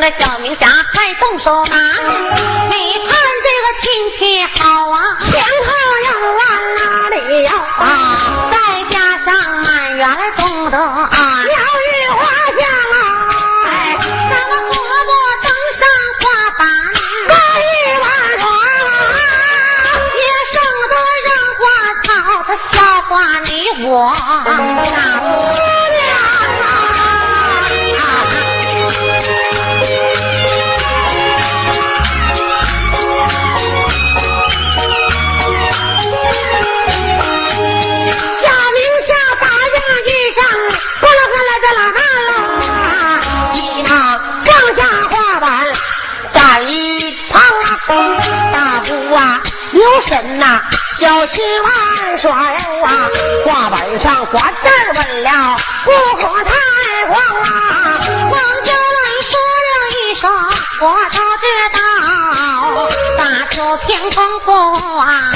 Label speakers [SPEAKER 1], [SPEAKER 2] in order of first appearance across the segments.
[SPEAKER 1] 那
[SPEAKER 2] 小
[SPEAKER 1] 明
[SPEAKER 2] 霞，快动手拿。
[SPEAKER 1] 天丰富啊，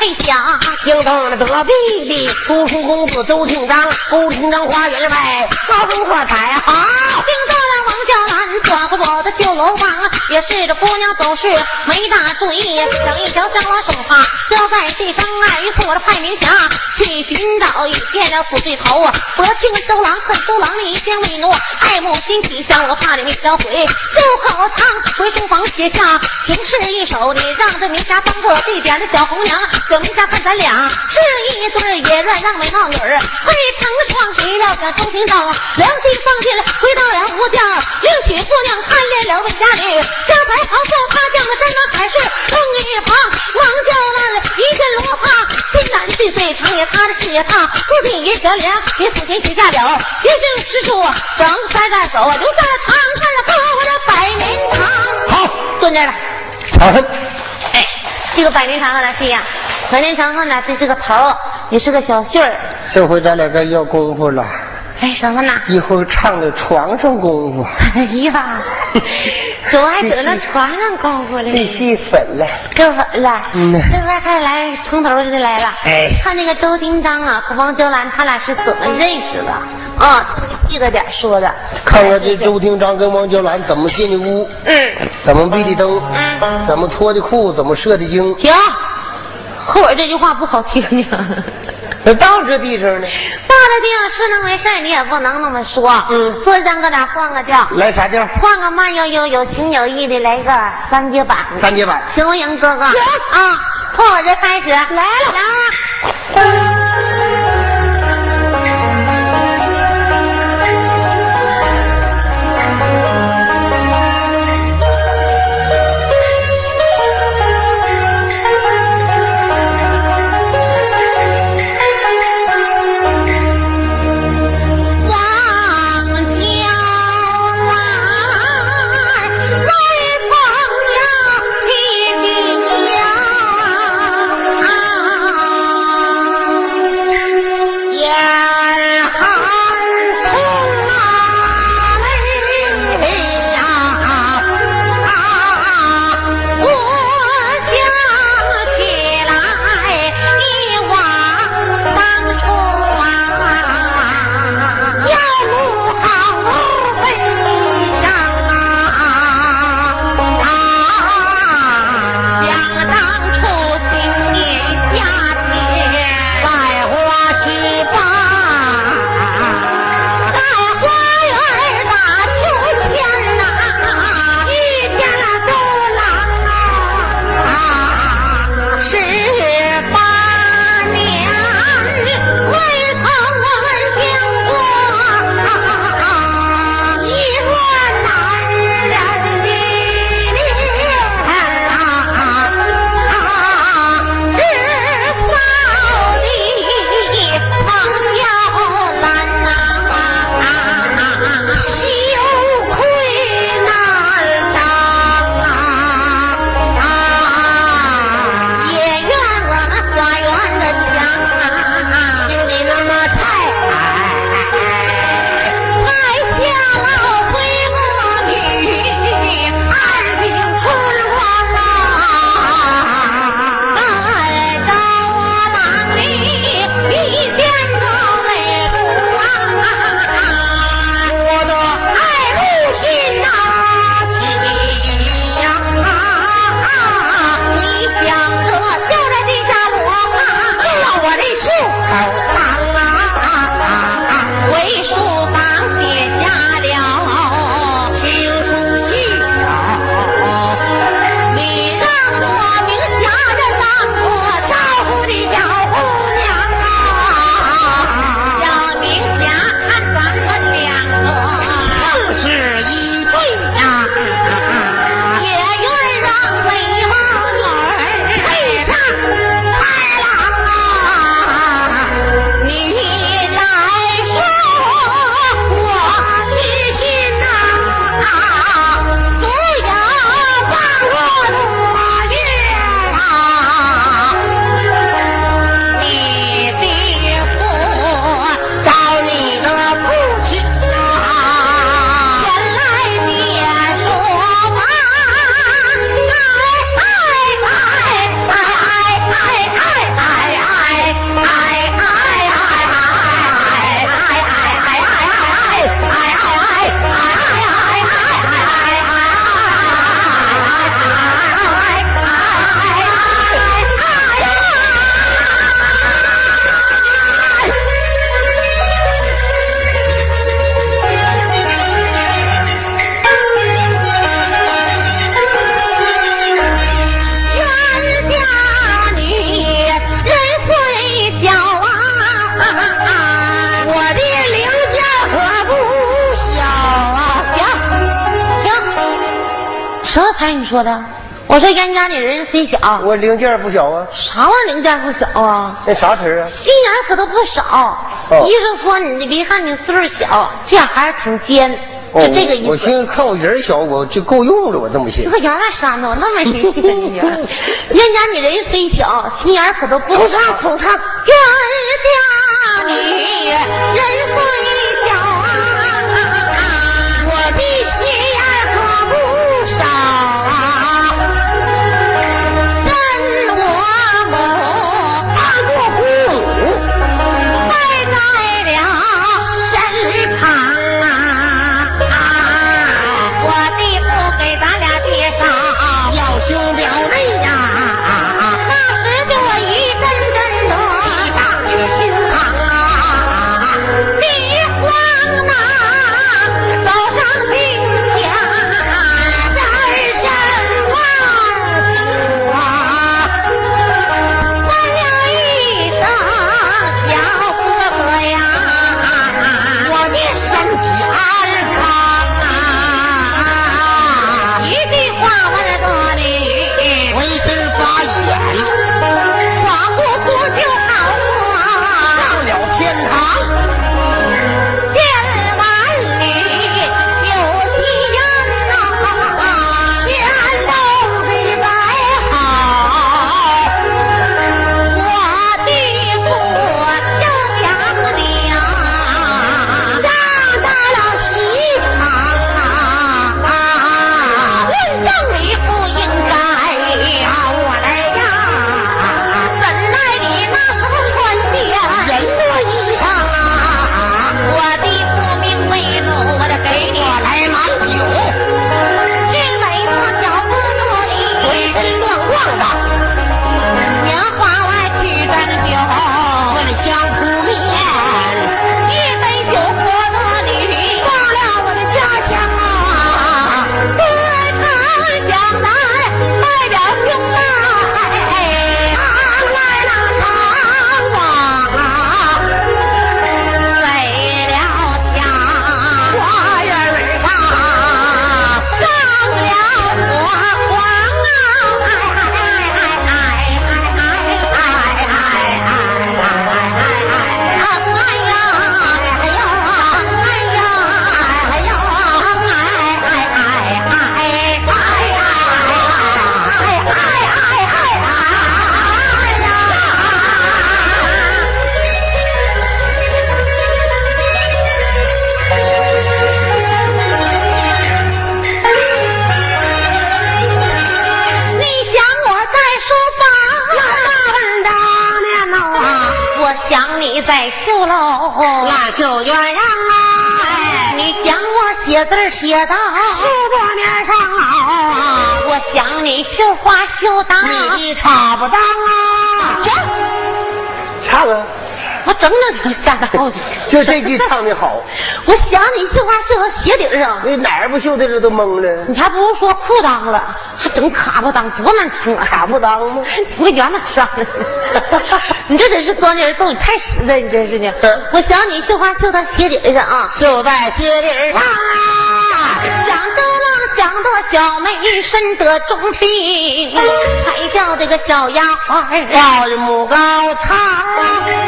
[SPEAKER 2] 我
[SPEAKER 1] 的怀黑响，
[SPEAKER 2] 惊动了隔壁的读书公子周庆章，周厅长花园外高中喝彩好。
[SPEAKER 1] 惊动了王娇兰转过我的旧楼房，也是这姑娘总是没大注意，等一条香罗手帕掉在地上，二于是我的派明霞去寻找，遇见了死对头，我敬周郎恨周郎一见为奴，爱慕心起，将我怕你没销毁，就口唱回书房写下情诗一首，你让这明霞当个地点的小红娘，小明霞看咱俩是一对儿也乱让美貌女儿，会成双，谁料想周庭长良心丧尽了，回到了吴家，另娶姑娘看恋了魏家女，家财豪富他将个山盟海誓更一旁，王娇兰发，心难尽最长也他的事业大，父亲于小莲给父亲许下了绝生诗书，整三三手留在了长恨了和我的百年堂。
[SPEAKER 2] 好，
[SPEAKER 1] 蹲这儿了。
[SPEAKER 2] 好。
[SPEAKER 1] 哎，这个百年长河呢是呀，百年长恨呢这是个头儿，也是个小杏儿。
[SPEAKER 2] 这回咱两个要功夫了，
[SPEAKER 1] 哎，什么呢？
[SPEAKER 2] 一会儿唱的床上功夫，
[SPEAKER 1] 哎呀，怎么还整那床上功夫
[SPEAKER 2] 这
[SPEAKER 1] 嘞，
[SPEAKER 2] 戏粉了。
[SPEAKER 1] 够粉了。
[SPEAKER 2] 嗯
[SPEAKER 1] 这回还来从头就得来了。
[SPEAKER 2] 哎
[SPEAKER 1] 看那个周丁章啊和王娇兰，他俩是怎么认识的？啊，特别细着点说的。
[SPEAKER 2] 看看这周厅长跟王娇兰怎么进的屋，
[SPEAKER 1] 嗯，
[SPEAKER 2] 怎么闭的灯，
[SPEAKER 1] 嗯
[SPEAKER 2] 怎么脱的裤，怎么射的精，
[SPEAKER 1] 停，后边这句话不好听呢。
[SPEAKER 2] 这地方呢？
[SPEAKER 1] 到这地方是那回事儿，你也不能那么说。
[SPEAKER 2] 嗯
[SPEAKER 1] 所以咱搁哪换个调，
[SPEAKER 2] 来啥调？
[SPEAKER 1] 换个慢悠悠、有情有义的，来个三节板。
[SPEAKER 2] 三节板。
[SPEAKER 1] 行不行，哥哥？
[SPEAKER 2] 行
[SPEAKER 1] 啊，从我这开始。来了，来。啥财？你说的？我说人家里人虽小，
[SPEAKER 3] 我零件不小啊。
[SPEAKER 1] 啥玩意零件不小啊？
[SPEAKER 3] 那啥词啊？
[SPEAKER 1] 心眼可都不少。医生说你，你别看你岁数小，这样还是挺尖，就这个意思。
[SPEAKER 3] 我寻思看我人小，我就够用了，我那么寻
[SPEAKER 1] 思。这个原来山东那么谁记得你？人家你人虽小，心眼可都不
[SPEAKER 2] 少。唱，从唱。
[SPEAKER 1] 冤家你人虽
[SPEAKER 3] 就这句唱的好。
[SPEAKER 1] 我想你绣花绣到鞋底上，
[SPEAKER 3] 你哪儿不绣的了都懵了。
[SPEAKER 1] 你还不如说裤裆了，还整卡不裆，多难听啊！
[SPEAKER 3] 卡不裆吗？
[SPEAKER 1] 我原来上了。你这真是钻人洞，你太实在，你真是的。我想你绣花绣到鞋底上啊，
[SPEAKER 2] 绣在鞋底上啊，
[SPEAKER 1] 想想得小妹身得重病，才叫这个小丫鬟
[SPEAKER 2] 高母高堂，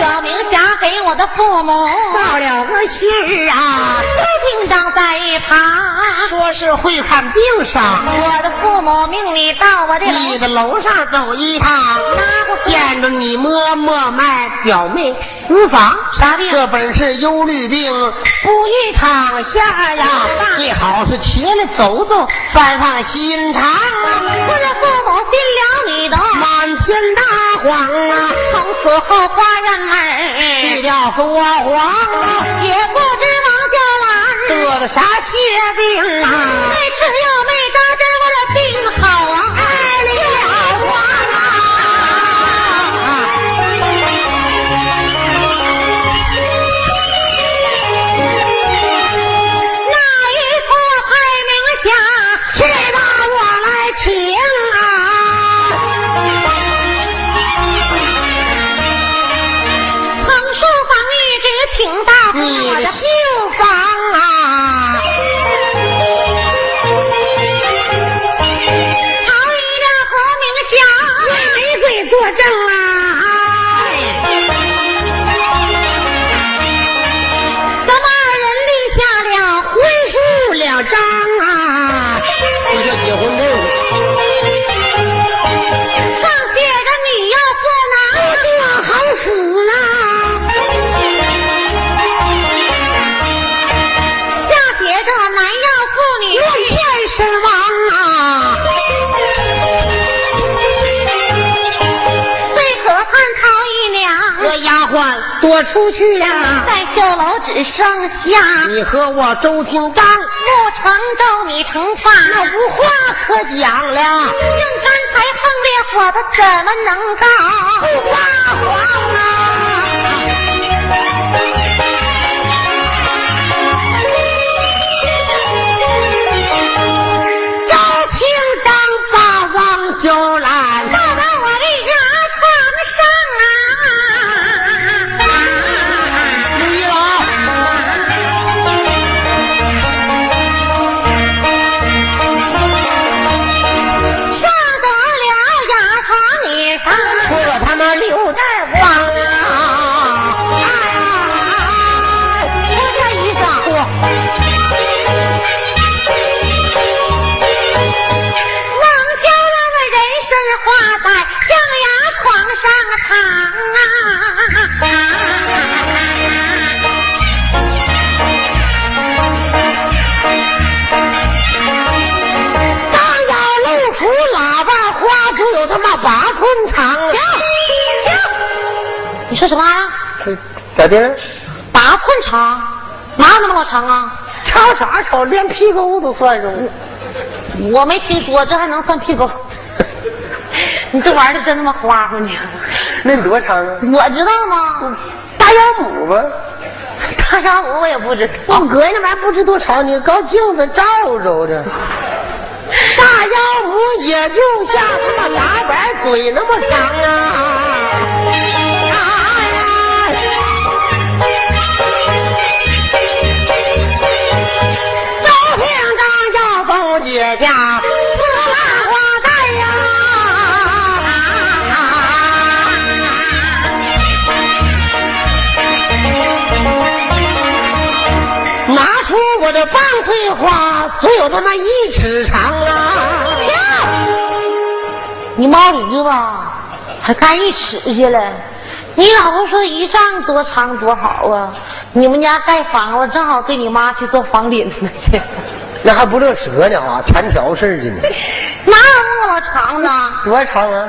[SPEAKER 1] 小明霞给我的父母
[SPEAKER 2] 报了个信儿啊，
[SPEAKER 1] 都听长在一旁
[SPEAKER 2] 说是会看病上，
[SPEAKER 1] 我的父母命你到我这
[SPEAKER 2] 你的楼上走一趟，见着你摸摸脉，表妹无妨。
[SPEAKER 1] 啥病？
[SPEAKER 2] 这本是忧虑病，不宜躺下呀，最好是起来走走，翻上心肠啊。
[SPEAKER 1] 我的父母心了你的。
[SPEAKER 2] 满天大谎啊，
[SPEAKER 1] 从此后花园儿。
[SPEAKER 2] 去掉说谎，
[SPEAKER 1] 也不知王家兰
[SPEAKER 2] 得的啥邪病啊？
[SPEAKER 1] 没吃药没扎针，
[SPEAKER 2] 躲出去了。
[SPEAKER 1] 在旧楼只剩下
[SPEAKER 2] 你和我周廷刚，
[SPEAKER 1] 不成粥米成饭，
[SPEAKER 2] 那无话可讲了。
[SPEAKER 1] 用干柴碰烈火，他怎么能告？
[SPEAKER 2] 不发
[SPEAKER 3] 屁沟都算上了。
[SPEAKER 1] 我没听说，这还能算屁股？你这玩意儿真他妈花花呢！
[SPEAKER 3] 那多长啊？
[SPEAKER 1] 我知道吗？
[SPEAKER 3] 大腰母吧？
[SPEAKER 1] 大腰母我也不知道。
[SPEAKER 3] 我哥那玩意儿不知多长，你搞镜子照照着。大腰母也就像他妈牙板嘴那么长啊！
[SPEAKER 1] 花，
[SPEAKER 2] 足有他妈一尺长啊！
[SPEAKER 1] 你妈驴子，还干一尺去了？你老婆说一丈多长多好啊！你们家盖房子，正好给你妈去做房顶子去。
[SPEAKER 3] 那还不乐折呢啊，缠条似的呢。
[SPEAKER 1] 哪有那么长呢？
[SPEAKER 3] 多长啊？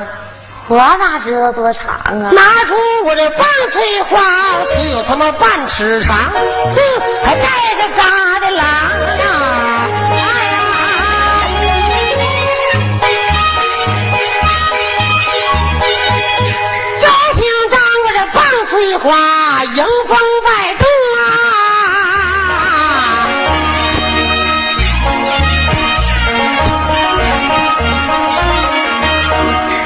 [SPEAKER 1] 我哪知道多长啊？
[SPEAKER 2] 拿出我的棒槌花，只有他妈半尺长，哼，还带个疙瘩郎啊！花迎风摆动啊！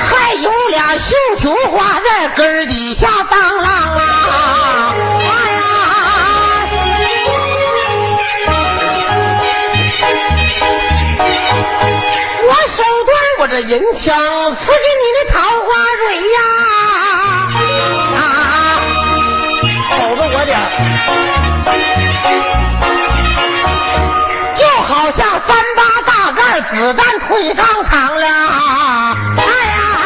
[SPEAKER 2] 还有俩绣球花在根底下当啷啊！哎呀！我手端我这银枪，刺进你的桃花蕊呀！
[SPEAKER 3] 点
[SPEAKER 2] 就好像三八大盖子弹推上膛了！哎呀！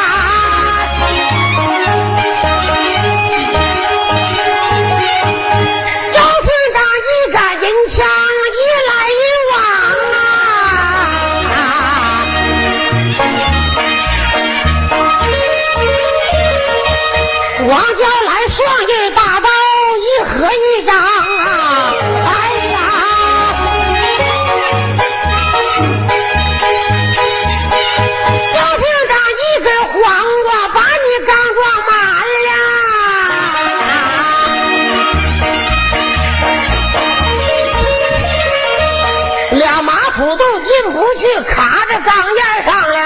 [SPEAKER 2] 进不去，卡在钢沿上了。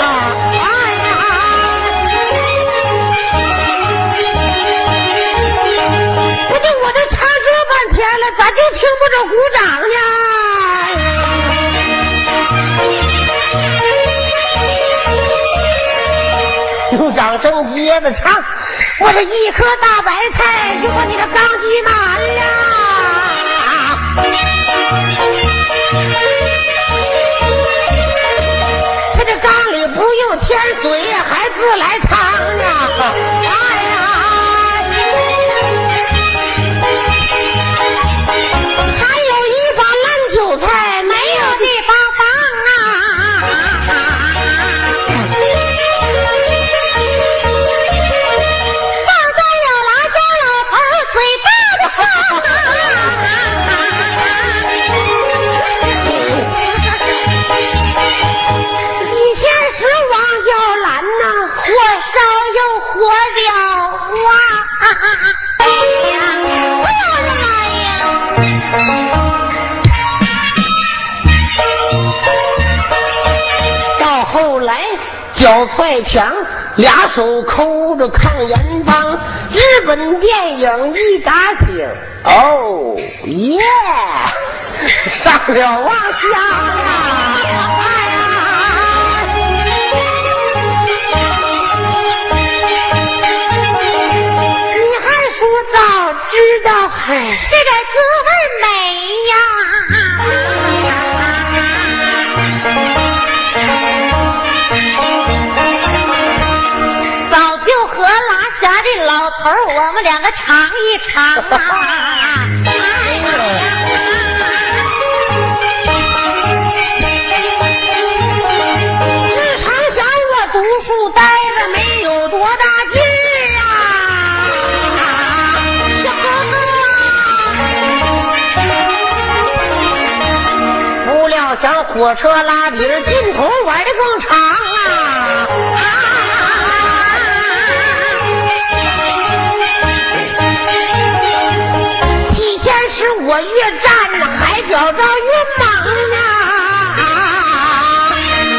[SPEAKER 2] 哎呀！不就我这唱这半天了，咋就听不着鼓掌呢？用掌声接着唱，我这一颗大白菜就把你这钢挤满不用添水，还自来汤啊！哎
[SPEAKER 3] 脚踹墙，俩手抠着抗烟棒，日本电影一打醒，哦耶，上了往下呀。
[SPEAKER 2] 你还说早知道，嗨，
[SPEAKER 1] 这点滋味美呀！我们两个尝一尝啊！
[SPEAKER 2] 日常想我读书呆着没有多大劲儿啊！
[SPEAKER 1] 小哥哥，
[SPEAKER 3] 不料想火车拉比这劲头玩的更长
[SPEAKER 2] 我越站呢，海脚着越忙啊！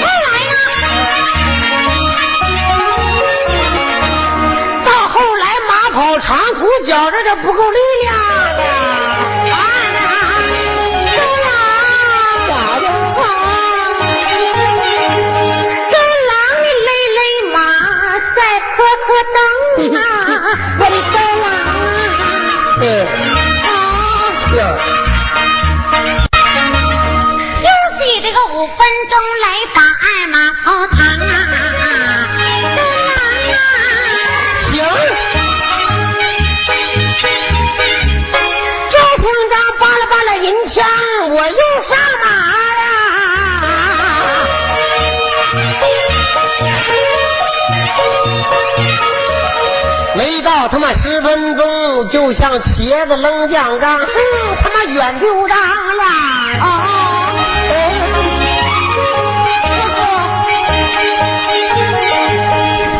[SPEAKER 2] 后来呢？到后来马跑长途觉着就不够力量
[SPEAKER 3] 他妈十分钟，就像茄子扔酱缸，嗯，他妈远丢当了。
[SPEAKER 2] 哦，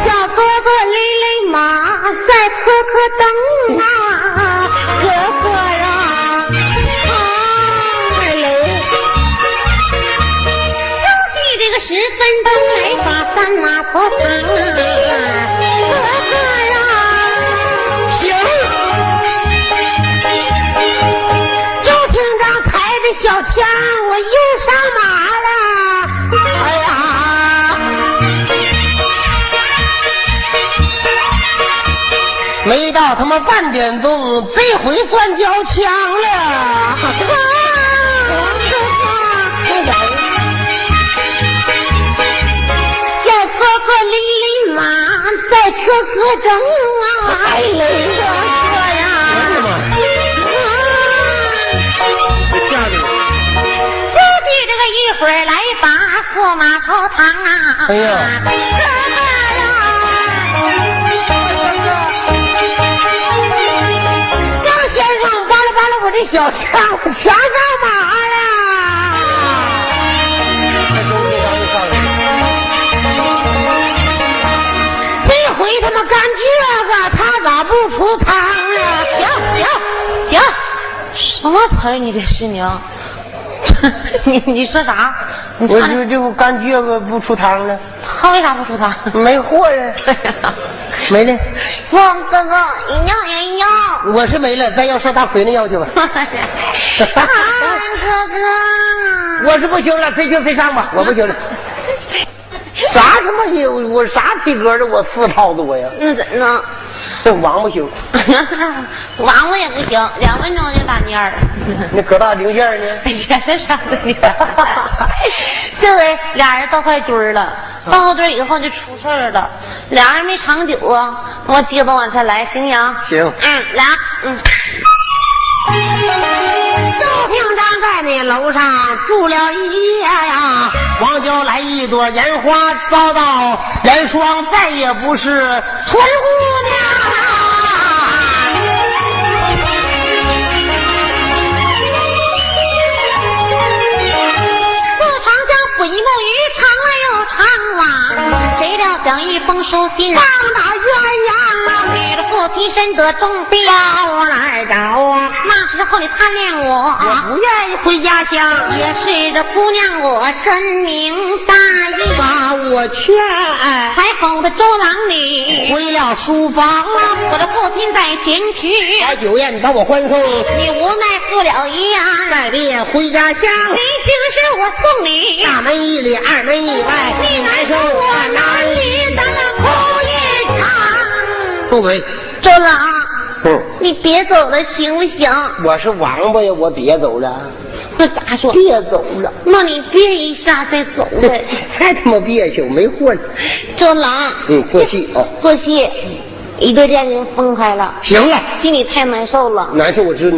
[SPEAKER 2] 小哥哥勒勒马，再磕磕蹬啊，哥哥呀，啊，太累。
[SPEAKER 1] 休息这个十分钟，来把三马头糖啊！
[SPEAKER 3] 他妈半点钟，这回算交枪了。
[SPEAKER 2] 啊，小哥哥累累马，再磕磕蹬啊，
[SPEAKER 3] 哎
[SPEAKER 2] 累哥哥
[SPEAKER 3] 我的
[SPEAKER 2] 呀！
[SPEAKER 3] 妈！吓的，
[SPEAKER 1] 估计这个一会儿来把驸马头堂啊！
[SPEAKER 3] 哎呀
[SPEAKER 2] 这小强，我枪上马了。
[SPEAKER 3] 这
[SPEAKER 2] 回他妈干这个，他咋不出汤啊？
[SPEAKER 1] 停停停！什么词儿？你这是娘？你你说啥？你
[SPEAKER 3] 我
[SPEAKER 1] 唱的
[SPEAKER 3] 就这不干这个不出汤了，
[SPEAKER 1] 他为啥不出汤？
[SPEAKER 3] 没货了，没了。
[SPEAKER 1] 王哥哥，要人要！
[SPEAKER 3] 我是没了，再要上大奎那要去吧。
[SPEAKER 1] 啊哥哥，
[SPEAKER 3] 我是不行了，谁行谁上吧，我不行了。啥他妈有我啥体格的？我四套子我呀，
[SPEAKER 1] 那怎呢？
[SPEAKER 3] 这王不行，
[SPEAKER 1] 王我也不行，两分钟就打蔫儿。
[SPEAKER 3] 那可大零件呢？
[SPEAKER 1] 哎呀，这啥的呢？这人俩人到坏堆儿了，到堆儿以后就出事儿了。俩人没长久啊，我接着往下来，行不行？
[SPEAKER 3] 行
[SPEAKER 1] 嗯，来，嗯，
[SPEAKER 2] 周厅长在那楼上住了一夜呀，
[SPEAKER 3] 王娇来一朵烟花，遭到严霜，再也不是
[SPEAKER 2] 村姑娘啊。
[SPEAKER 1] 四想一封书信
[SPEAKER 2] 放打鸳鸯啊，
[SPEAKER 1] 你的父父亲身得重病，
[SPEAKER 2] 把我来找啊！
[SPEAKER 1] 那时候你贪恋
[SPEAKER 2] 我
[SPEAKER 1] 我，
[SPEAKER 2] 不愿意回家乡，
[SPEAKER 1] 也是这姑娘我深明大义，
[SPEAKER 2] 把我劝。
[SPEAKER 1] 才哄的周郎你，
[SPEAKER 2] 回了书房啊！
[SPEAKER 1] 我的父亲在前去，
[SPEAKER 2] 开酒宴把我欢送，
[SPEAKER 1] 你无奈负了一样，
[SPEAKER 2] 再别回家乡。
[SPEAKER 1] 临行时我送你，
[SPEAKER 2] 大门一里，二门一外，
[SPEAKER 1] 你难受。我难离，咱们哭一场。
[SPEAKER 2] 住嘴！
[SPEAKER 1] 周郎，
[SPEAKER 2] 嗯，
[SPEAKER 1] 你别走了行不行？
[SPEAKER 2] 我是王八呀，我别走了，
[SPEAKER 1] 那咋说？
[SPEAKER 2] 别走了，
[SPEAKER 1] 那你别一下再走呗。
[SPEAKER 2] 还他妈别扭，没混。
[SPEAKER 1] 周郎，
[SPEAKER 2] 嗯，做戏啊，
[SPEAKER 1] 做戏，一对恋人分开了，
[SPEAKER 2] 行了，
[SPEAKER 1] 心里太难受了。
[SPEAKER 2] 难受我知道。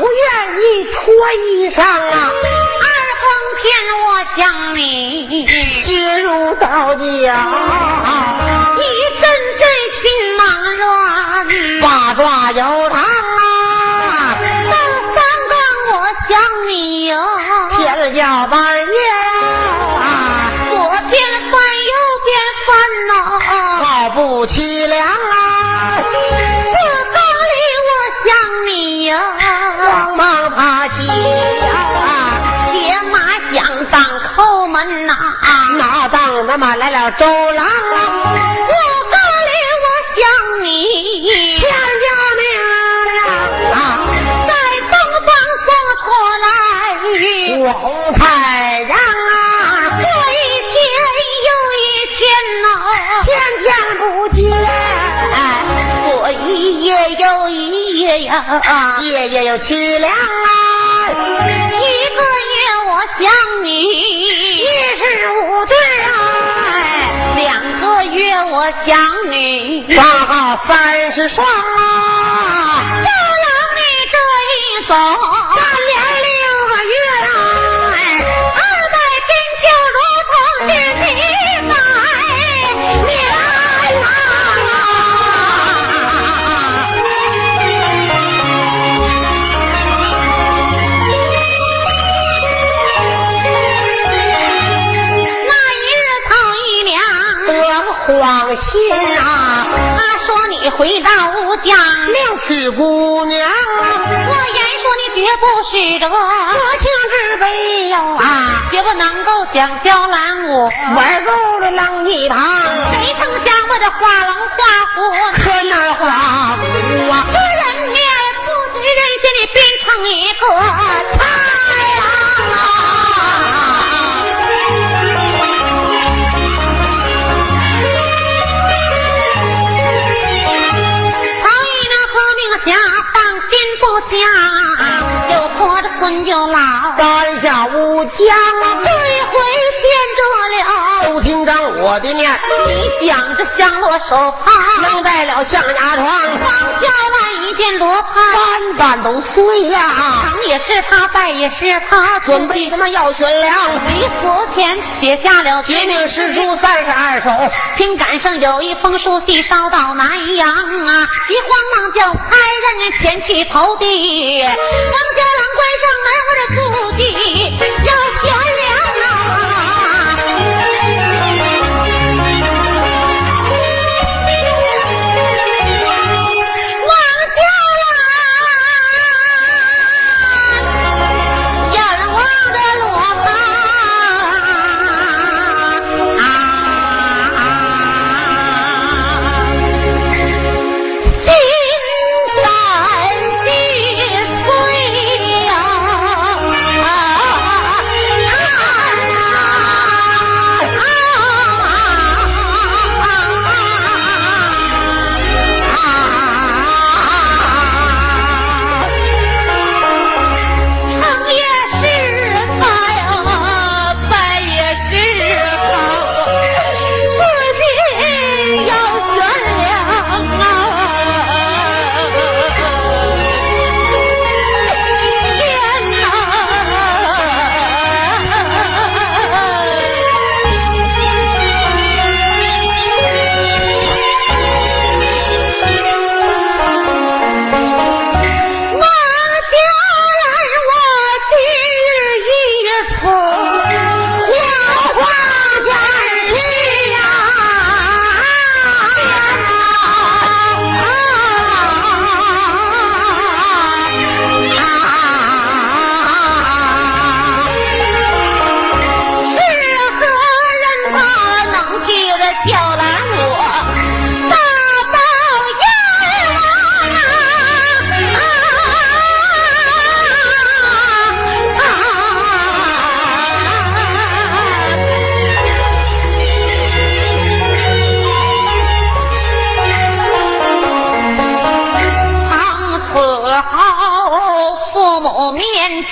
[SPEAKER 1] 不愿
[SPEAKER 2] 意脱衣裳啊，
[SPEAKER 1] 二更天我想你，
[SPEAKER 2] 心如刀绞，
[SPEAKER 1] 一阵阵心忙乱。
[SPEAKER 2] 八爪摇妈妈来了，周郎啊，
[SPEAKER 1] 我哥里我想你，
[SPEAKER 2] 天家明亮啊，
[SPEAKER 1] 在东方所托来，
[SPEAKER 2] 我红太阳啊，
[SPEAKER 1] 过一天又一天呐，
[SPEAKER 2] 天天不见，
[SPEAKER 1] 过一夜又一夜呀，
[SPEAKER 2] 夜夜又凄凉啊，
[SPEAKER 1] 一个月我想你，
[SPEAKER 2] 一十五岁啊，
[SPEAKER 1] 两个月我想你，
[SPEAKER 2] 刚好三十双啊，
[SPEAKER 1] 就让你这一走，
[SPEAKER 2] 慌心啊，
[SPEAKER 1] 他说你回到吴家，
[SPEAKER 2] 另娶姑娘。啊，
[SPEAKER 1] 我言说你绝不是这，
[SPEAKER 2] 多情之辈哟。啊，
[SPEAKER 1] 绝不能够将娇兰我。
[SPEAKER 2] 玩够了浪一旁，
[SPEAKER 1] 谁曾想我这画龙画虎，
[SPEAKER 2] 可那画虎啊，
[SPEAKER 1] 这人面不知人心你变成一个。豺就老，
[SPEAKER 2] 三下五江啊，
[SPEAKER 1] 这一回见着了。
[SPEAKER 2] 都听长我的面，
[SPEAKER 1] 你讲着降落手帕，
[SPEAKER 2] 扔在了象牙床，
[SPEAKER 1] 来一件罗帕，
[SPEAKER 2] 肝胆都碎了，
[SPEAKER 1] 成也是他，败也是他，
[SPEAKER 2] 准备他妈要悬梁，
[SPEAKER 1] 临死前写下了
[SPEAKER 2] 绝命诗书三十二首，
[SPEAKER 1] 凭杆上有一封书信捎到南阳啊，急慌忙叫差人前去投递。王家郎关上门，我的足迹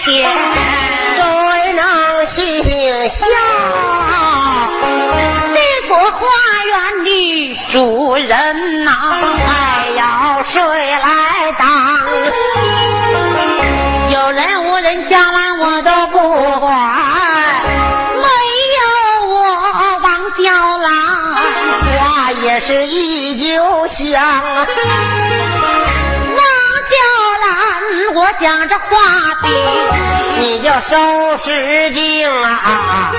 [SPEAKER 1] 面前。
[SPEAKER 2] 谁能心下？
[SPEAKER 1] 这座花园的主人呐、
[SPEAKER 2] 还
[SPEAKER 1] 讲着话的
[SPEAKER 2] 你就收拾净啊，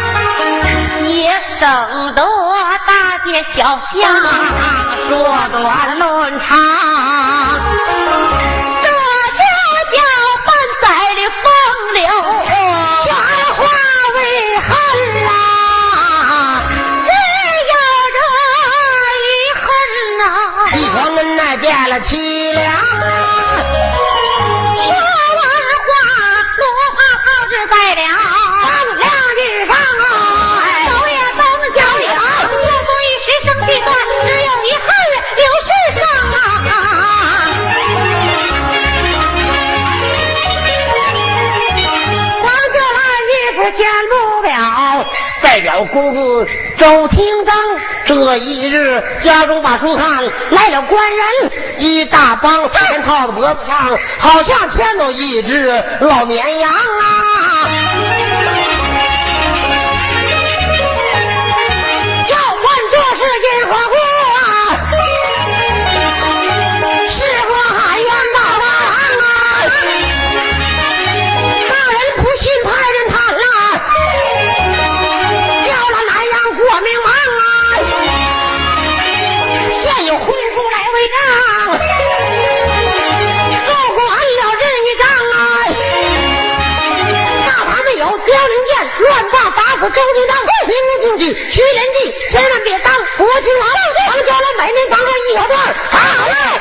[SPEAKER 1] 也省得大街小巷
[SPEAKER 2] 说短论长。周廷章这一日家中把书看，来了官人一大帮，三套的脖子上好像牵着一只老绵羊。
[SPEAKER 4] 我高级当，万年无穷尽，人地，千万别当国君王。王家了，百年长生一小段。好嘞。